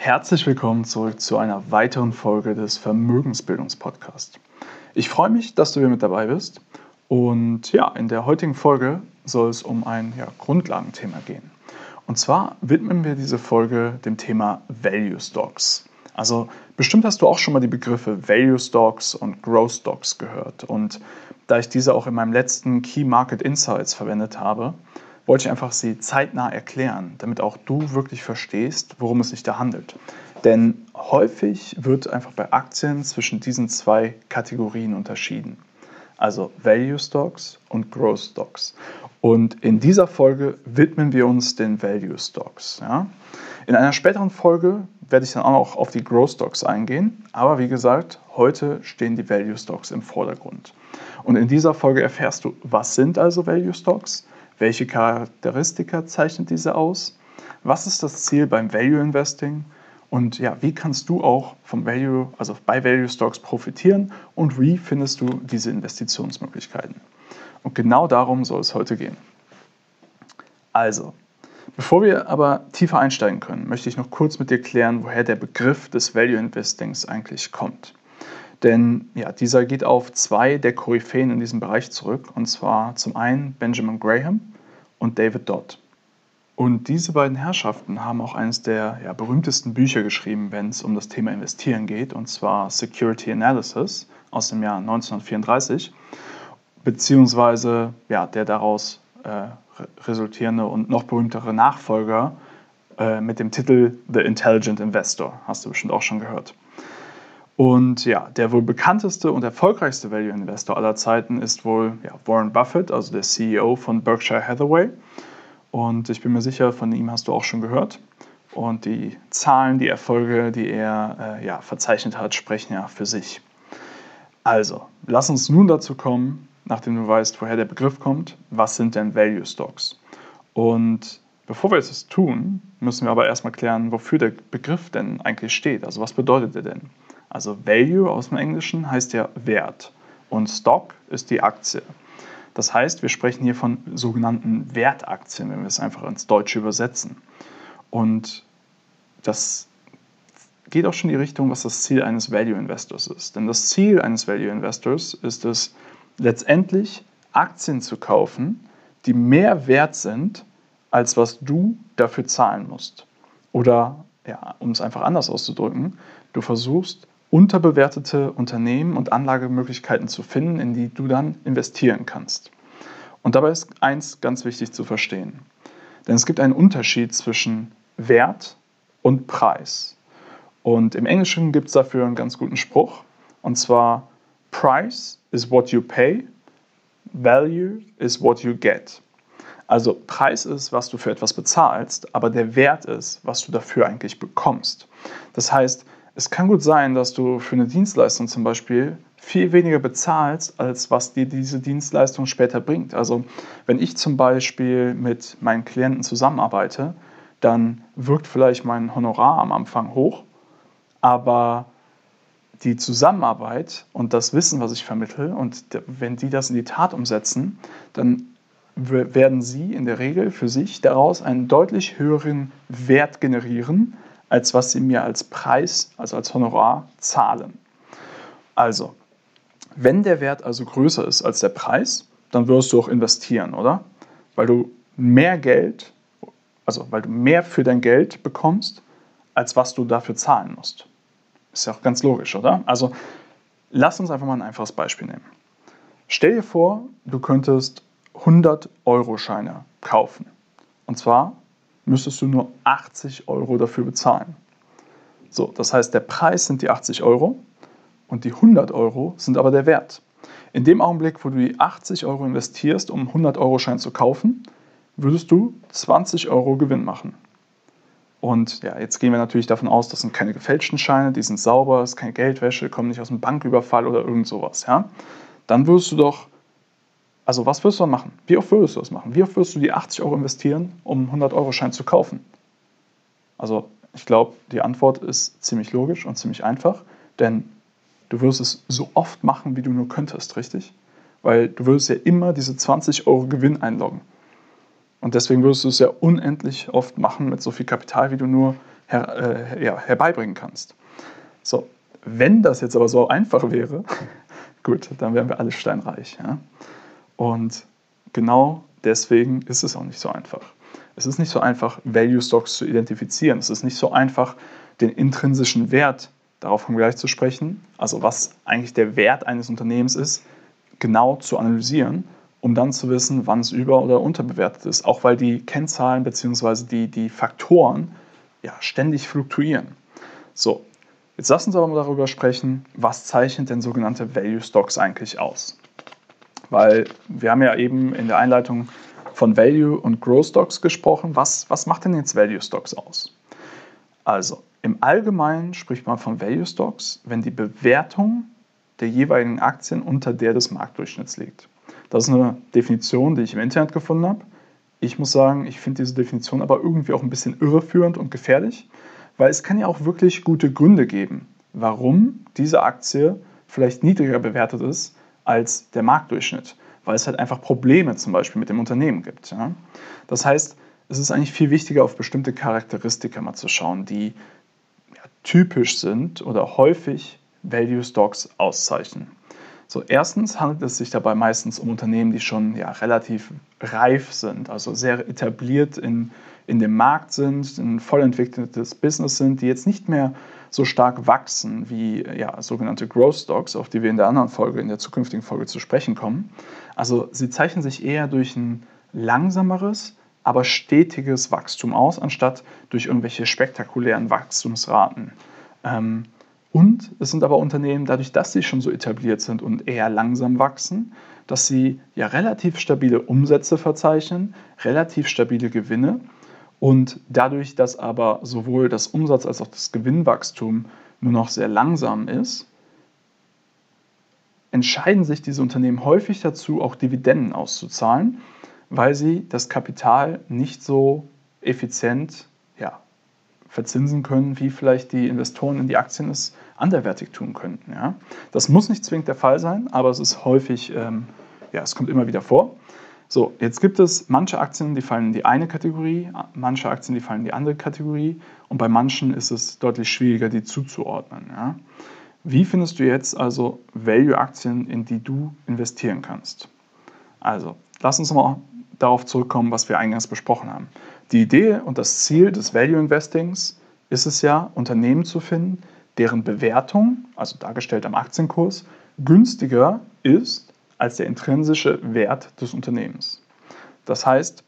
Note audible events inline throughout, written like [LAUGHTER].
Herzlich willkommen zurück zu einer weiteren Folge des Vermögensbildungspodcasts. Ich freue mich, dass du hier mit dabei bist. Und ja, in der heutigen Folge soll es um ein ja, Grundlagenthema gehen. Und zwar widmen wir diese Folge dem Thema Value Stocks. Also bestimmt hast du auch schon mal die Begriffe Value Stocks und Growth Stocks gehört. Und da ich diese auch in meinem letzten Key Market Insights verwendet habe, wollte ich einfach sie zeitnah erklären, damit auch du wirklich verstehst, worum es sich da handelt. Denn häufig wird einfach bei Aktien zwischen diesen zwei Kategorien unterschieden. Also Value Stocks und Growth Stocks. Und in dieser Folge widmen wir uns den Value Stocks. Ja? In einer späteren Folge werde ich dann auch noch auf die Growth Stocks eingehen. Aber wie gesagt, heute stehen die Value Stocks im Vordergrund. Und in dieser Folge erfährst du, was sind also Value Stocks, welche Charakteristika zeichnet diese aus, was ist das Ziel beim Value Investing und ja, wie kannst du auch vom Value, also bei Value Stocks profitieren und wie findest du diese Investitionsmöglichkeiten? Und genau darum soll es heute gehen. Also, Bevor wir aber tiefer einsteigen können, möchte ich noch kurz mit dir klären, woher der Begriff des Value Investings eigentlich kommt. Denn ja, dieser geht auf zwei der Koryphäen in diesem Bereich zurück, und zwar zum einen Benjamin Graham und David Dodd. Und diese beiden Herrschaften haben auch eines der ja, berühmtesten Bücher geschrieben, wenn es um das Thema Investieren geht, und zwar Security Analysis aus dem Jahr 1934, beziehungsweise ja, der daraus äh, resultierende und noch berühmtere Nachfolger äh, mit dem Titel The Intelligent Investor. Hast du bestimmt auch schon gehört. Und ja, der wohl bekannteste und erfolgreichste Value Investor aller Zeiten ist wohl ja, Warren Buffett, also der CEO von Berkshire Hathaway. Und ich bin mir sicher, von ihm hast du auch schon gehört. Und die Zahlen, die Erfolge, die er äh, ja, verzeichnet hat, sprechen ja für sich. Also, lass uns nun dazu kommen, nachdem du weißt, woher der Begriff kommt, was sind denn Value Stocks? Und bevor wir das tun, müssen wir aber erstmal klären, wofür der Begriff denn eigentlich steht. Also was bedeutet er denn? Also Value aus dem Englischen heißt ja Wert und Stock ist die Aktie. Das heißt, wir sprechen hier von sogenannten Wertaktien, wenn wir es einfach ins Deutsche übersetzen. Und das geht auch schon in die Richtung, was das Ziel eines Value Investors ist. Denn das Ziel eines Value Investors ist es, letztendlich Aktien zu kaufen, die mehr wert sind, als was du dafür zahlen musst. Oder, ja, um es einfach anders auszudrücken, du versuchst unterbewertete Unternehmen und Anlagemöglichkeiten zu finden, in die du dann investieren kannst. Und dabei ist eins ganz wichtig zu verstehen. Denn es gibt einen Unterschied zwischen Wert und Preis. Und im Englischen gibt es dafür einen ganz guten Spruch. Und zwar, Price is what you pay, Value is what you get. Also Preis ist, was du für etwas bezahlst, aber der Wert ist, was du dafür eigentlich bekommst. Das heißt, es kann gut sein, dass du für eine Dienstleistung zum Beispiel viel weniger bezahlst, als was dir diese Dienstleistung später bringt. Also wenn ich zum Beispiel mit meinen Klienten zusammenarbeite, dann wirkt vielleicht mein Honorar am Anfang hoch, aber die Zusammenarbeit und das Wissen, was ich vermittle, und wenn die das in die Tat umsetzen, dann werden sie in der Regel für sich daraus einen deutlich höheren Wert generieren, als was sie mir als Preis, also als Honorar zahlen. Also, wenn der Wert also größer ist als der Preis, dann wirst du auch investieren, oder? Weil du mehr Geld, also weil du mehr für dein Geld bekommst, als was du dafür zahlen musst. Ist ja auch ganz logisch, oder? Also lass uns einfach mal ein einfaches Beispiel nehmen. Stell dir vor, du könntest 100-Euro-Scheine kaufen. Und zwar müsstest du nur 80 Euro dafür bezahlen. So, das heißt, der Preis sind die 80 Euro und die 100 Euro sind aber der Wert. In dem Augenblick, wo du die 80 Euro investierst, um 100-Euro-Schein zu kaufen, würdest du 20 Euro Gewinn machen. Und ja, jetzt gehen wir natürlich davon aus, das sind keine gefälschten Scheine, die sind sauber, es ist keine Geldwäsche, kommen nicht aus einem Banküberfall oder irgend sowas. Ja? Dann würdest du doch, also was würdest du dann machen? Wie oft würdest du das machen? Wie oft würdest du die 80 Euro investieren, um einen 100-Euro-Schein zu kaufen? Also ich glaube, die Antwort ist ziemlich logisch und ziemlich einfach, denn du würdest es so oft machen, wie du nur könntest, richtig? Weil du würdest ja immer diese 20 Euro Gewinn einloggen. Und deswegen würdest du es ja unendlich oft machen mit so viel Kapital, wie du nur her, äh, ja, herbeibringen kannst. So, wenn das jetzt aber so einfach wäre, [LAUGHS] gut, dann wären wir alle steinreich. Ja? Und genau deswegen ist es auch nicht so einfach. Es ist nicht so einfach, Value Stocks zu identifizieren. Es ist nicht so einfach, den intrinsischen Wert, darauf kommen wir gleich zu sprechen, also was eigentlich der Wert eines Unternehmens ist, genau zu analysieren, um dann zu wissen, wann es über- oder unterbewertet ist. Auch weil die Kennzahlen bzw. Die, die Faktoren ja, ständig fluktuieren. So, jetzt lass uns aber mal darüber sprechen, was zeichnet denn sogenannte Value Stocks eigentlich aus? Weil wir haben ja eben in der Einleitung von Value und Growth Stocks gesprochen. Was, was macht denn jetzt Value Stocks aus? Also, im Allgemeinen spricht man von Value Stocks, wenn die Bewertung der jeweiligen Aktien unter der des Marktdurchschnitts liegt. Das ist eine Definition, die ich im Internet gefunden habe. Ich muss sagen, ich finde diese Definition aber irgendwie auch ein bisschen irreführend und gefährlich, weil es kann ja auch wirklich gute Gründe geben, warum diese Aktie vielleicht niedriger bewertet ist als der Marktdurchschnitt, weil es halt einfach Probleme zum Beispiel mit dem Unternehmen gibt. Ja? Das heißt, es ist eigentlich viel wichtiger, auf bestimmte Charakteristika mal zu schauen, die ja, typisch sind oder häufig Value Stocks auszeichnen. So, erstens handelt es sich dabei meistens um Unternehmen, die schon ja, relativ reif sind, also sehr etabliert in, in dem Markt sind, ein voll entwickeltes Business sind, die jetzt nicht mehr so stark wachsen wie ja, sogenannte Growth Stocks, auf die wir in der anderen Folge, in der zukünftigen Folge zu sprechen kommen. Also sie zeichnen sich eher durch ein langsameres, aber stetiges Wachstum aus, anstatt durch irgendwelche spektakulären Wachstumsraten. Ähm, und es sind aber Unternehmen, dadurch, dass sie schon so etabliert sind und eher langsam wachsen, dass sie ja relativ stabile Umsätze verzeichnen, relativ stabile Gewinne und dadurch, dass aber sowohl das Umsatz als auch das Gewinnwachstum nur noch sehr langsam ist, entscheiden sich diese Unternehmen häufig dazu, auch Dividenden auszuzahlen, weil sie das Kapital nicht so effizient ja, verzinsen können, wie vielleicht die Investoren in die Aktien es anderwertig tun könnten. Ja? Das muss nicht zwingend der Fall sein, aber es ist häufig, ähm, ja, es kommt immer wieder vor. So, jetzt gibt es manche Aktien, die fallen in die eine Kategorie, manche Aktien, die fallen in die andere Kategorie und bei manchen ist es deutlich schwieriger, die zuzuordnen. Ja? Wie findest du jetzt also Value-Aktien, in die du investieren kannst? Also, lass uns mal darauf zurückkommen, was wir eingangs besprochen haben. Die Idee und das Ziel des Value Investings ist es ja, Unternehmen zu finden, deren Bewertung, also dargestellt am Aktienkurs, günstiger ist als der intrinsische Wert des Unternehmens. Das heißt,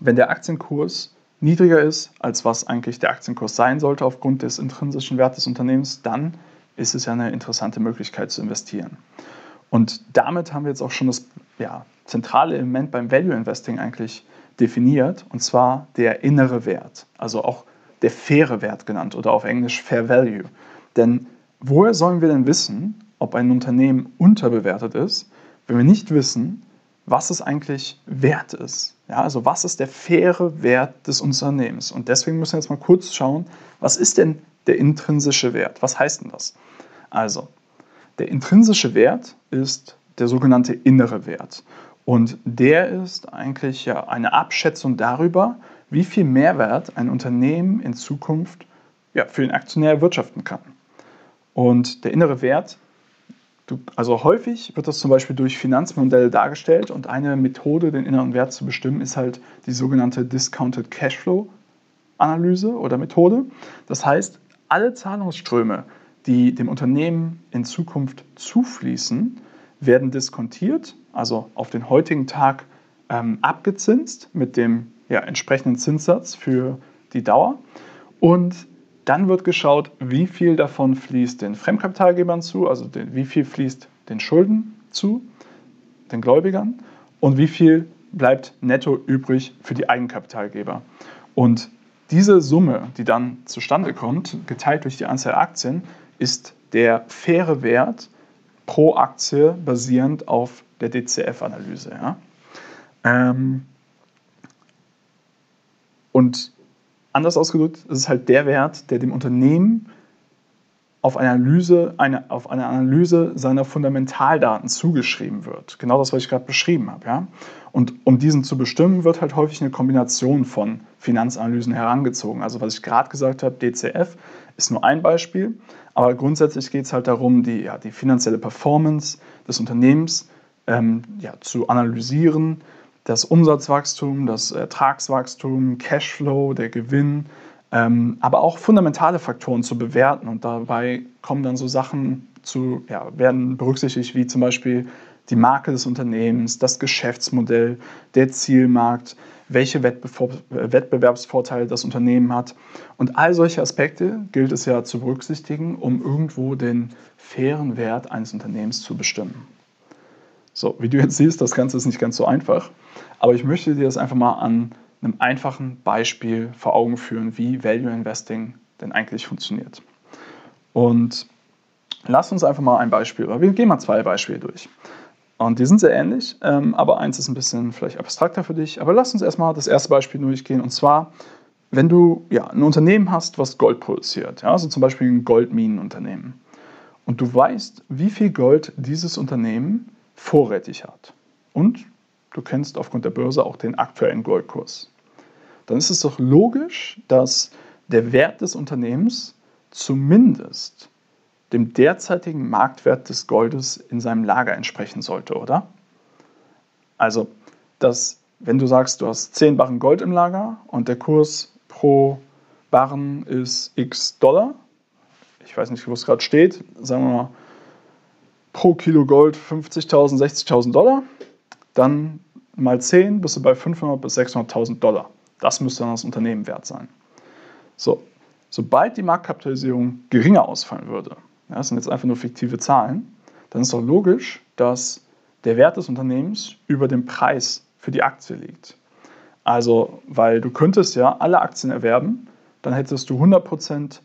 wenn der Aktienkurs niedriger ist, als was eigentlich der Aktienkurs sein sollte aufgrund des intrinsischen Wertes des Unternehmens, dann ist es ja eine interessante Möglichkeit zu investieren. Und damit haben wir jetzt auch schon das ja, zentrale Element beim Value Investing eigentlich definiert, und zwar der innere Wert, also auch der faire Wert genannt oder auf Englisch Fair Value. Denn woher sollen wir denn wissen, ob ein Unternehmen unterbewertet ist, wenn wir nicht wissen, was es eigentlich wert ist? Ja, also was ist der faire Wert des Unternehmens? Und deswegen müssen wir jetzt mal kurz schauen, was ist denn der intrinsische Wert? Was heißt denn das? Also, der intrinsische Wert ist der sogenannte innere Wert. Und der ist eigentlich ja eine Abschätzung darüber, wie viel Mehrwert ein Unternehmen in Zukunft ja, für den Aktionär erwirtschaften kann. Und der innere Wert, also häufig wird das zum Beispiel durch Finanzmodelle dargestellt und eine Methode, den inneren Wert zu bestimmen, ist halt die sogenannte Discounted Cashflow Analyse oder Methode. Das heißt, alle Zahlungsströme, die dem Unternehmen in Zukunft zufließen, werden diskontiert, also auf den heutigen Tag ähm, abgezinst mit dem ja, entsprechenden Zinssatz für die Dauer. Und dann wird geschaut, wie viel davon fließt den Fremdkapitalgebern zu, also den, wie viel fließt den Schulden zu, den Gläubigern, und wie viel bleibt netto übrig für die Eigenkapitalgeber. Und diese Summe, die dann zustande kommt, geteilt durch die Anzahl Aktien, ist der faire Wert pro Aktie basierend auf der DCF-Analyse. Ja? Ähm, und anders ausgedrückt, es ist halt der Wert, der dem Unternehmen auf eine Analyse, eine, auf eine Analyse seiner Fundamentaldaten zugeschrieben wird. Genau das, was ich gerade beschrieben habe. Ja? Und um diesen zu bestimmen, wird halt häufig eine Kombination von Finanzanalysen herangezogen. Also was ich gerade gesagt habe, DCF ist nur ein Beispiel, aber grundsätzlich geht es halt darum, die, ja, die finanzielle Performance des Unternehmens ähm, ja, zu analysieren, das Umsatzwachstum, das Ertragswachstum, Cashflow, der Gewinn, ähm, aber auch fundamentale Faktoren zu bewerten. Und dabei kommen dann so Sachen zu, ja, werden berücksichtigt, wie zum Beispiel die Marke des Unternehmens, das Geschäftsmodell, der Zielmarkt, welche Wettbewerbsvorteile das Unternehmen hat. Und all solche Aspekte gilt es ja zu berücksichtigen, um irgendwo den fairen Wert eines Unternehmens zu bestimmen. So, wie du jetzt siehst, das Ganze ist nicht ganz so einfach, aber ich möchte dir das einfach mal an einem einfachen Beispiel vor Augen führen, wie Value Investing denn eigentlich funktioniert. Und lass uns einfach mal ein Beispiel, oder wir gehen mal zwei Beispiele durch. Und die sind sehr ähnlich, ähm, aber eins ist ein bisschen vielleicht abstrakter für dich. Aber lass uns erstmal das erste Beispiel durchgehen. Und zwar, wenn du ja, ein Unternehmen hast, was Gold produziert, ja, also zum Beispiel ein Goldminenunternehmen, und du weißt, wie viel Gold dieses Unternehmen vorrätig hat. Und du kennst aufgrund der Börse auch den aktuellen Goldkurs. Dann ist es doch logisch, dass der Wert des Unternehmens zumindest dem derzeitigen Marktwert des Goldes in seinem Lager entsprechen sollte, oder? Also, dass, wenn du sagst, du hast 10 Barren Gold im Lager und der Kurs pro Barren ist x Dollar, ich weiß nicht, wo es gerade steht, sagen wir mal pro Kilo Gold 50.000, 60.000 Dollar, dann mal 10 bist du bei 500.000 bis 600.000 Dollar. Das müsste dann das Unternehmen wert sein. So, sobald die Marktkapitalisierung geringer ausfallen würde, ja, das sind jetzt einfach nur fiktive Zahlen, dann ist doch logisch, dass der Wert des Unternehmens über dem Preis für die Aktie liegt. Also, weil du könntest ja alle Aktien erwerben, dann hättest du 100%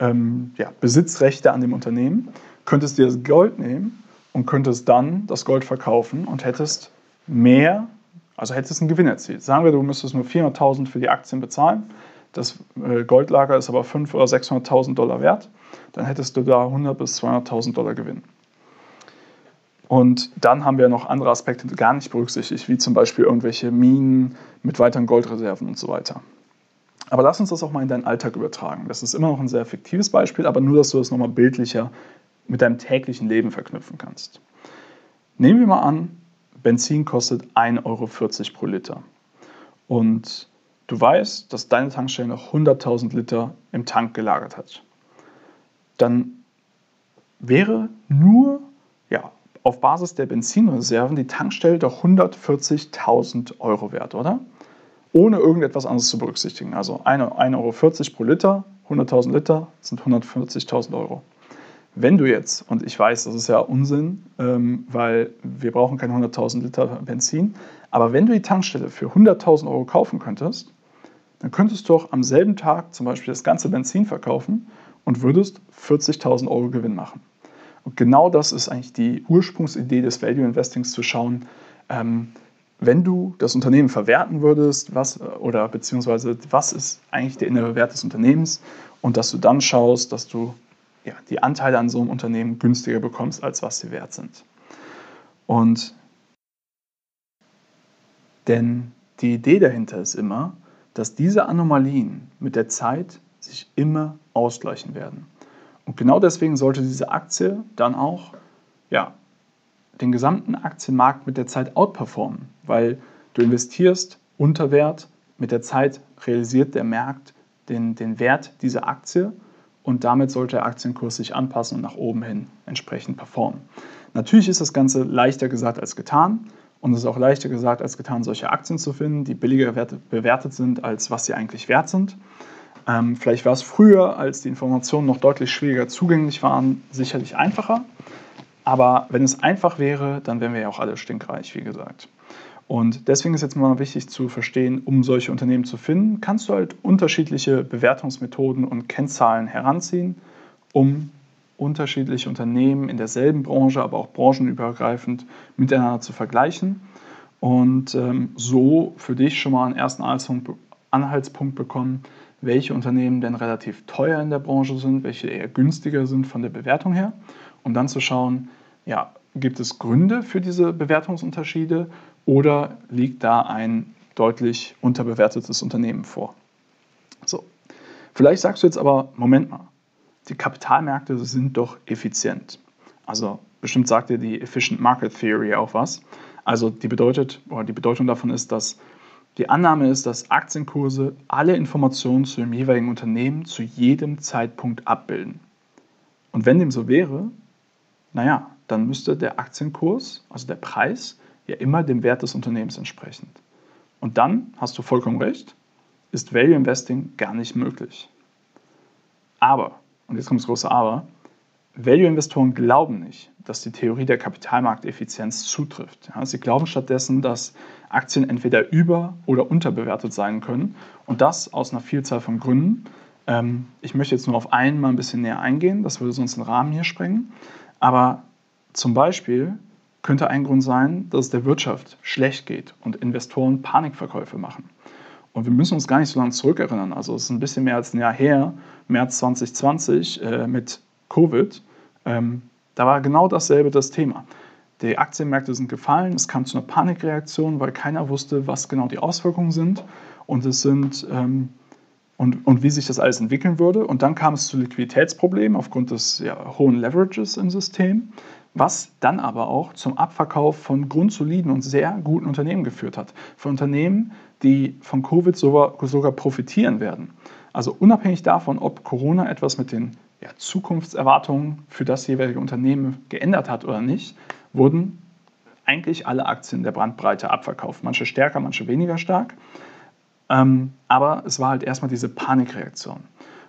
ähm, ja, Besitzrechte an dem Unternehmen könntest dir das Gold nehmen und könntest dann das Gold verkaufen und hättest mehr, also hättest einen Gewinn erzielt. Sagen wir, du müsstest nur 400.000 für die Aktien bezahlen, das äh, Goldlager ist aber 500.000 oder 600.000 Dollar wert, dann hättest du da 100.000 bis 200.000 Dollar Gewinn. Und dann haben wir noch andere Aspekte gar nicht berücksichtigt, wie zum Beispiel irgendwelche Minen mit weiteren Goldreserven und so weiter. Aber lass uns das auch mal in deinen Alltag übertragen. Das ist immer noch ein sehr fiktives Beispiel, aber nur, dass du das nochmal bildlicher mit deinem täglichen Leben verknüpfen kannst. Nehmen wir mal an, Benzin kostet 1,40 Euro pro Liter. Und du weißt, dass deine Tankstelle noch 100.000 Liter im Tank gelagert hat. Dann wäre nur ja, auf Basis der Benzinreserven die Tankstelle doch 140.000 Euro wert, oder? Ohne irgendetwas anderes zu berücksichtigen. Also 1,40 Euro pro Liter, 100.000 Liter sind 140.000 Euro. Wenn du jetzt, und ich weiß, das ist ja Unsinn, ähm, weil wir brauchen keine 100.000 Liter Benzin, aber wenn du die Tankstelle für 100.000 Euro kaufen könntest, dann könntest du auch am selben Tag zum Beispiel das ganze Benzin verkaufen und würdest 40.000 Euro Gewinn machen. Und genau das ist eigentlich die Ursprungsidee des Value Investings, zu schauen, ähm, wenn du das Unternehmen verwerten würdest, was oder beziehungsweise was ist eigentlich der innere Wert des Unternehmens und dass du dann schaust, dass du ja, die Anteile an so einem Unternehmen günstiger bekommst, als was sie wert sind. Und denn die Idee dahinter ist immer, dass diese Anomalien mit der Zeit sich immer ausgleichen werden. Und genau deswegen sollte diese Aktie dann auch ja, den gesamten Aktienmarkt mit der Zeit outperformen, weil du investierst unter Wert, mit der Zeit realisiert der Markt den, den Wert dieser Aktie und damit sollte der Aktienkurs sich anpassen und nach oben hin entsprechend performen. Natürlich ist das Ganze leichter gesagt als getan und es ist auch leichter gesagt als getan, solche Aktien zu finden, die billiger bewertet sind, als was sie eigentlich wert sind. Ähm, vielleicht war es früher, als die Informationen noch deutlich schwieriger zugänglich waren, sicherlich einfacher. Aber wenn es einfach wäre, dann wären wir ja auch alle stinkreich, wie gesagt. Und deswegen ist jetzt mal wichtig zu verstehen, um solche Unternehmen zu finden, kannst du halt unterschiedliche Bewertungsmethoden und Kennzahlen heranziehen, um unterschiedliche Unternehmen in derselben Branche, aber auch branchenübergreifend miteinander zu vergleichen. Und ähm, so für dich schon mal einen ersten Anhaltspunkt bekommen, welche Unternehmen denn relativ teuer in der Branche sind, welche eher günstiger sind von der Bewertung her, um dann zu schauen, ja, gibt es Gründe für diese Bewertungsunterschiede oder liegt da ein deutlich unterbewertetes Unternehmen vor? So. Vielleicht sagst du jetzt aber, Moment mal, die Kapitalmärkte sind doch effizient. Also bestimmt sagt dir die Efficient Market Theory auch was. Also die bedeutet, oder die Bedeutung davon ist, dass die Annahme ist, dass Aktienkurse alle Informationen zu dem jeweiligen Unternehmen zu jedem Zeitpunkt abbilden. Und wenn dem so wäre, naja, dann müsste der Aktienkurs, also der Preis, ja immer dem Wert des Unternehmens entsprechen. Und dann, hast du vollkommen recht, ist Value Investing gar nicht möglich. Aber, und jetzt kommt das große Aber, Value-Investoren glauben nicht, dass die Theorie der Kapitalmarkteffizienz zutrifft. Ja, sie glauben stattdessen, dass Aktien entweder über- oder unterbewertet sein können und das aus einer Vielzahl von Gründen. Ähm, ich möchte jetzt nur auf einen mal ein bisschen näher eingehen, das würde sonst den Rahmen hier sprengen. Aber zum Beispiel könnte ein Grund sein, dass es der Wirtschaft schlecht geht und Investoren Panikverkäufe machen. Und wir müssen uns gar nicht so lange zurückerinnern. Also es ist ein bisschen mehr als ein Jahr her, März 2020 äh, mit Covid, ähm, da war genau dasselbe das Thema. Die Aktienmärkte sind gefallen, es kam zu einer Panikreaktion, weil keiner wusste, was genau die Auswirkungen sind und es sind ähm, und, und wie sich das alles entwickeln würde. Und dann kam es zu Liquiditätsproblemen aufgrund des ja, hohen Leverages im System, was dann aber auch zum Abverkauf von grundsoliden und sehr guten Unternehmen geführt hat. Von Unternehmen, die von Covid sogar, sogar profitieren werden. Also unabhängig davon, ob Corona etwas mit den ja, Zukunftserwartungen für das jeweilige Unternehmen geändert hat oder nicht, wurden eigentlich alle Aktien der Brandbreite abverkauft. Manche stärker, manche weniger stark. Ähm, aber es war halt erstmal diese Panikreaktion.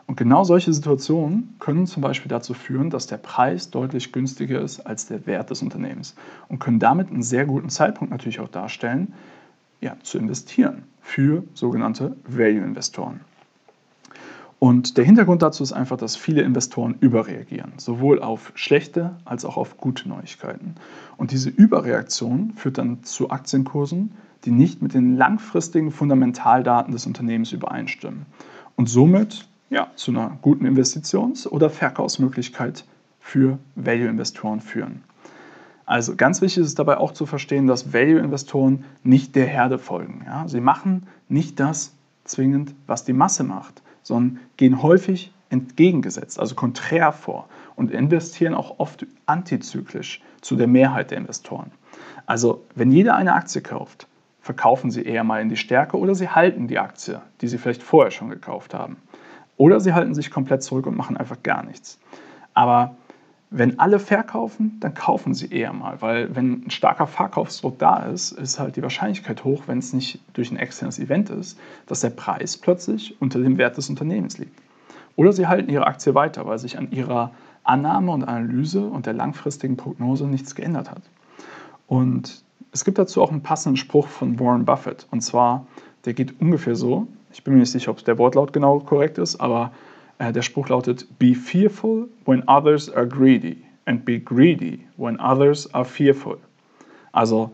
Und genau solche Situationen können zum Beispiel dazu führen, dass der Preis deutlich günstiger ist als der Wert des Unternehmens und können damit einen sehr guten Zeitpunkt natürlich auch darstellen, ja, zu investieren für sogenannte Value-Investoren. Und der Hintergrund dazu ist einfach, dass viele Investoren überreagieren, sowohl auf schlechte als auch auf gute Neuigkeiten. Und diese Überreaktion führt dann zu Aktienkursen, die nicht mit den langfristigen Fundamentaldaten des Unternehmens übereinstimmen und somit ja, zu einer guten Investitions- oder Verkaufsmöglichkeit für Value-Investoren führen. Also ganz wichtig ist dabei auch zu verstehen, dass Value-Investoren nicht der Herde folgen. Ja? Sie machen nicht das zwingend, was die Masse macht sondern gehen häufig entgegengesetzt, also konträr vor und investieren auch oft antizyklisch zu der Mehrheit der Investoren. Also wenn jeder eine Aktie kauft, verkaufen sie eher mal in die Stärke oder sie halten die Aktie, die sie vielleicht vorher schon gekauft haben. Oder sie halten sich komplett zurück und machen einfach gar nichts. Aber wenn alle verkaufen, dann kaufen sie eher mal, weil wenn ein starker Verkaufsdruck da ist, ist halt die Wahrscheinlichkeit hoch, wenn es nicht durch ein externes Event ist, dass der Preis plötzlich unter dem Wert des Unternehmens liegt. Oder sie halten ihre Aktie weiter, weil sich an ihrer Annahme und Analyse und der langfristigen Prognose nichts geändert hat. Und es gibt dazu auch einen passenden Spruch von Warren Buffett. Und zwar, der geht ungefähr so, ich bin mir nicht sicher, ob der Wortlaut genau korrekt ist, aber äh, der Spruch lautet, Be fearful when others are greedy and be greedy when others are fearful. Also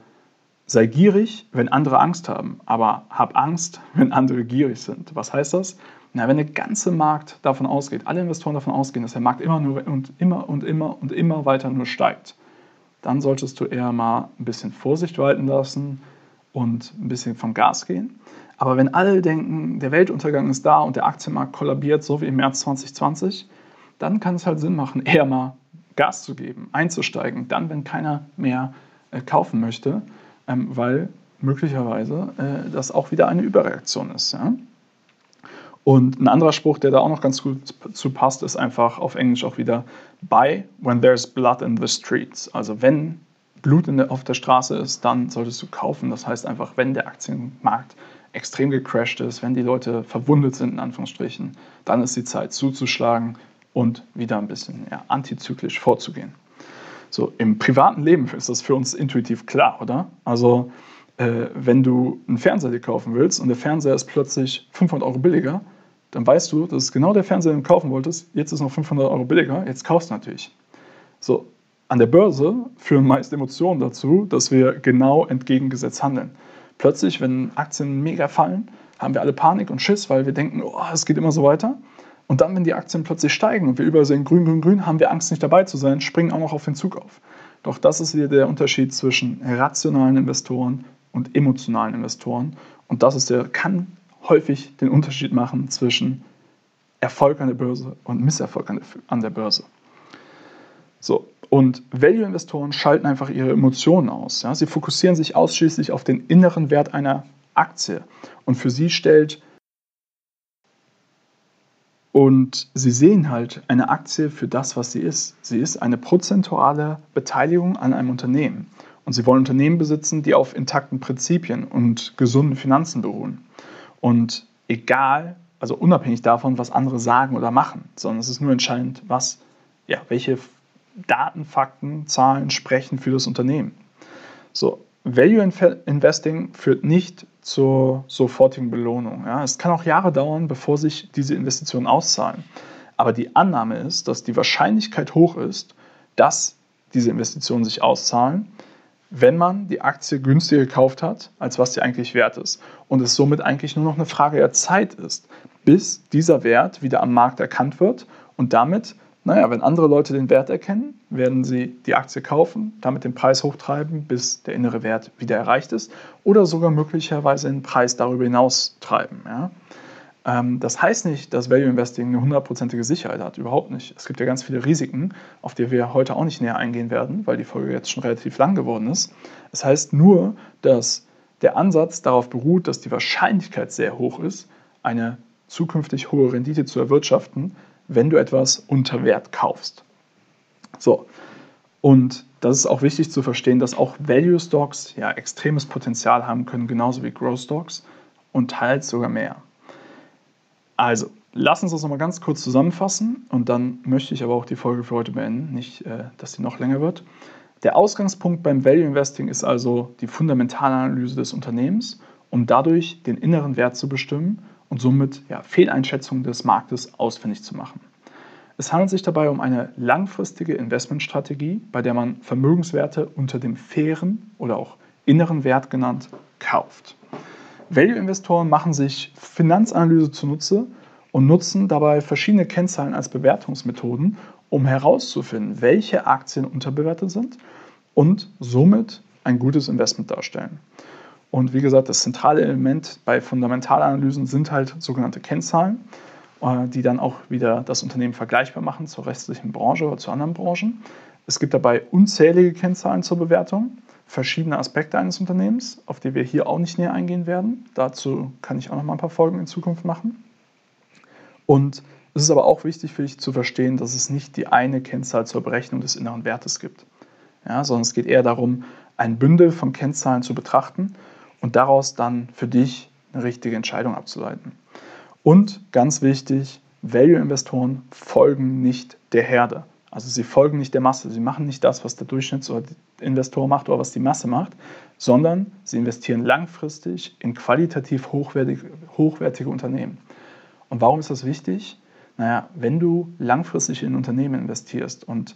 sei gierig, wenn andere Angst haben, aber hab Angst, [LAUGHS] wenn andere gierig sind. Was heißt das? Na, wenn der ganze Markt davon ausgeht, alle Investoren davon ausgehen, dass der Markt immer nur und immer und immer und immer weiter nur steigt, dann solltest du eher mal ein bisschen Vorsicht walten lassen und ein bisschen vom Gas gehen. Aber wenn alle denken, der Weltuntergang ist da und der Aktienmarkt kollabiert, so wie im März 2020, dann kann es halt Sinn machen, [LAUGHS] eher mal Gas zu geben, einzusteigen, dann, wenn keiner mehr äh, kaufen möchte, ähm, weil möglicherweise äh, das auch wieder eine Überreaktion ist. Und ein anderer Spruch, der da auch noch ganz gut zu passt, ist einfach auf Englisch auch wieder Buy when there's blood in the streets. Also wenn Blut auf der Straße ist, dann solltest du kaufen. Das heißt einfach, wenn der Aktienmarkt extrem gecrashed ist, wenn die Leute verwundet sind, in Anführungsstrichen, dann ist die Zeit zuzuschlagen und wieder ein bisschen ja, antizyklisch vorzugehen. So, im privaten Leben ist das für uns intuitiv klar, oder? Also, äh, wenn du einen Fernseher dir kaufen willst und der Fernseher ist plötzlich 500 Euro billiger, dann weißt du, das ist genau der Fernseher, den du kaufen wolltest, jetzt ist noch 500 Euro billiger, jetzt kaufst du natürlich. So, an der Börse führen meist Emotionen dazu, dass wir genau entgegengesetzt handeln. Plötzlich, wenn Aktien mega fallen, haben wir alle Panik und Schiss, weil wir denken, oh, es geht immer so weiter. Und dann, wenn die Aktien plötzlich steigen und wir überall sehen grün, grün, grün, haben wir Angst, nicht dabei zu sein, springen auch noch auf den Zug auf. Doch das ist wieder der Unterschied zwischen rationalen Investoren und emotionalen Investoren. Und das ist der, kann häufig den Unterschied machen zwischen Erfolg an der Börse und Misserfolg an der Börse. So, und Value-Investoren schalten einfach ihre Emotionen aus. Ja? Sie fokussieren sich ausschließlich auf den inneren Wert einer Aktie. Und für sie stellt und sie sehen halt eine Aktie für das, was sie ist. Sie ist eine prozentuale Beteiligung an einem Unternehmen. Und sie wollen Unternehmen besitzen, die auf intakten Prinzipien und gesunden Finanzen beruhen. Und egal, also unabhängig davon, was andere sagen oder machen, sondern es ist nur entscheidend, was, ja, welche Daten, Fakten, Zahlen sprechen für das Unternehmen. So, Value Investing führt nicht zur sofortigen Belohnung. Ja. Es kann auch Jahre dauern, bevor sich diese Investitionen auszahlen. Aber die Annahme ist, dass die Wahrscheinlichkeit hoch ist, dass diese Investitionen sich auszahlen, wenn man die Aktie günstiger gekauft hat, als was sie eigentlich wert ist. Und es somit eigentlich nur noch eine Frage der Zeit ist, bis dieser Wert wieder am Markt erkannt wird und damit naja, wenn andere Leute den Wert erkennen, werden sie die Aktie kaufen, damit den Preis hochtreiben, bis der innere Wert wieder erreicht ist oder sogar möglicherweise den Preis darüber hinaus treiben. Ja? Ähm, das heißt nicht, dass Value Investing eine hundertprozentige Sicherheit hat, überhaupt nicht. Es gibt ja ganz viele Risiken, auf die wir heute auch nicht näher eingehen werden, weil die Folge jetzt schon relativ lang geworden ist. Es das heißt nur, dass der Ansatz darauf beruht, dass die Wahrscheinlichkeit sehr hoch ist, eine zukünftig hohe Rendite zu erwirtschaften, wenn du etwas unter Wert kaufst. So, und das ist auch wichtig zu verstehen, dass auch Value Stocks ja extremes Potenzial haben können, genauso wie Growth Stocks und teils sogar mehr. Also, lass uns das nochmal ganz kurz zusammenfassen und dann möchte ich aber auch die Folge für heute beenden, nicht, äh, dass sie noch länger wird. Der Ausgangspunkt beim Value Investing ist also die fundamentale Analyse des Unternehmens, um dadurch den inneren Wert zu bestimmen und somit ja, Fehleinschätzungen des Marktes ausfindig zu machen. Es handelt sich dabei um eine langfristige Investmentstrategie, bei der man Vermögenswerte unter dem fairen oder auch inneren Wert genannt kauft. Value-Investoren machen sich Finanzanalyse zunutze und nutzen dabei verschiedene Kennzahlen als Bewertungsmethoden, um herauszufinden, welche Aktien unterbewertet sind und somit ein gutes Investment darstellen. Und wie gesagt, das zentrale Element bei Fundamentalanalysen sind halt sogenannte Kennzahlen, äh, die dann auch wieder das Unternehmen vergleichbar machen zur restlichen Branche oder zu anderen Branchen. Es gibt dabei unzählige Kennzahlen zur Bewertung, verschiedene Aspekte eines Unternehmens, auf die wir hier auch nicht näher eingehen werden. Dazu kann ich auch noch mal ein paar Folgen in Zukunft machen. Und es ist aber auch wichtig für dich zu verstehen, dass es nicht die eine Kennzahl zur Berechnung des inneren Wertes gibt, ja, sondern es geht eher darum, ein Bündel von Kennzahlen zu betrachten und daraus dann für dich eine richtige Entscheidung abzuleiten. Und ganz wichtig, Value-Investoren folgen nicht der Herde. Also sie folgen nicht der Masse. Sie machen nicht das, was der Durchschnittsinvestor macht oder was die Masse macht, sondern sie investieren langfristig in qualitativ hochwertige, hochwertige Unternehmen. Und warum ist das wichtig? Naja, wenn du langfristig in Unternehmen investierst und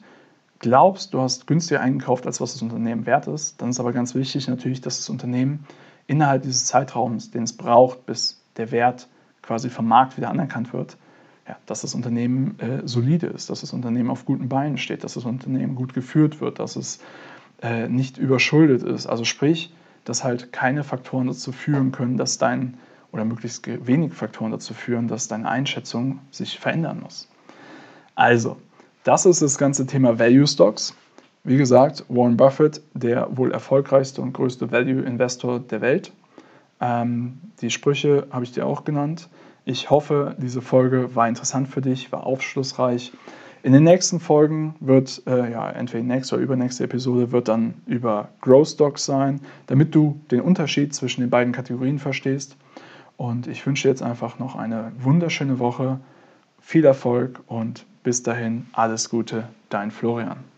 glaubst, du hast günstiger eingekauft, als was das Unternehmen wert ist, dann ist aber ganz wichtig natürlich, dass das Unternehmen innerhalb dieses Zeitraums, den es braucht, bis der Wert quasi vom Markt wieder anerkannt wird, ja, dass das Unternehmen äh, solide ist, dass das Unternehmen auf guten Beinen steht, dass das Unternehmen gut geführt wird, dass es äh, nicht überschuldet ist. Also sprich, dass halt keine Faktoren dazu führen können, dass dein oder möglichst wenig Faktoren dazu führen, dass deine Einschätzung sich verändern muss. Also, das ist das ganze Thema Value Stocks. Wie gesagt, Warren Buffett, der wohl erfolgreichste und größte Value-Investor der Welt. Ähm, die Sprüche habe ich dir auch genannt. Ich hoffe, diese Folge war interessant für dich, war aufschlussreich. In den nächsten Folgen wird, äh, ja, entweder die nächste oder übernächste Episode wird dann über Growth Stocks sein, damit du den Unterschied zwischen den beiden Kategorien verstehst. Und ich wünsche dir jetzt einfach noch eine wunderschöne Woche, viel Erfolg und bis dahin alles Gute, dein Florian.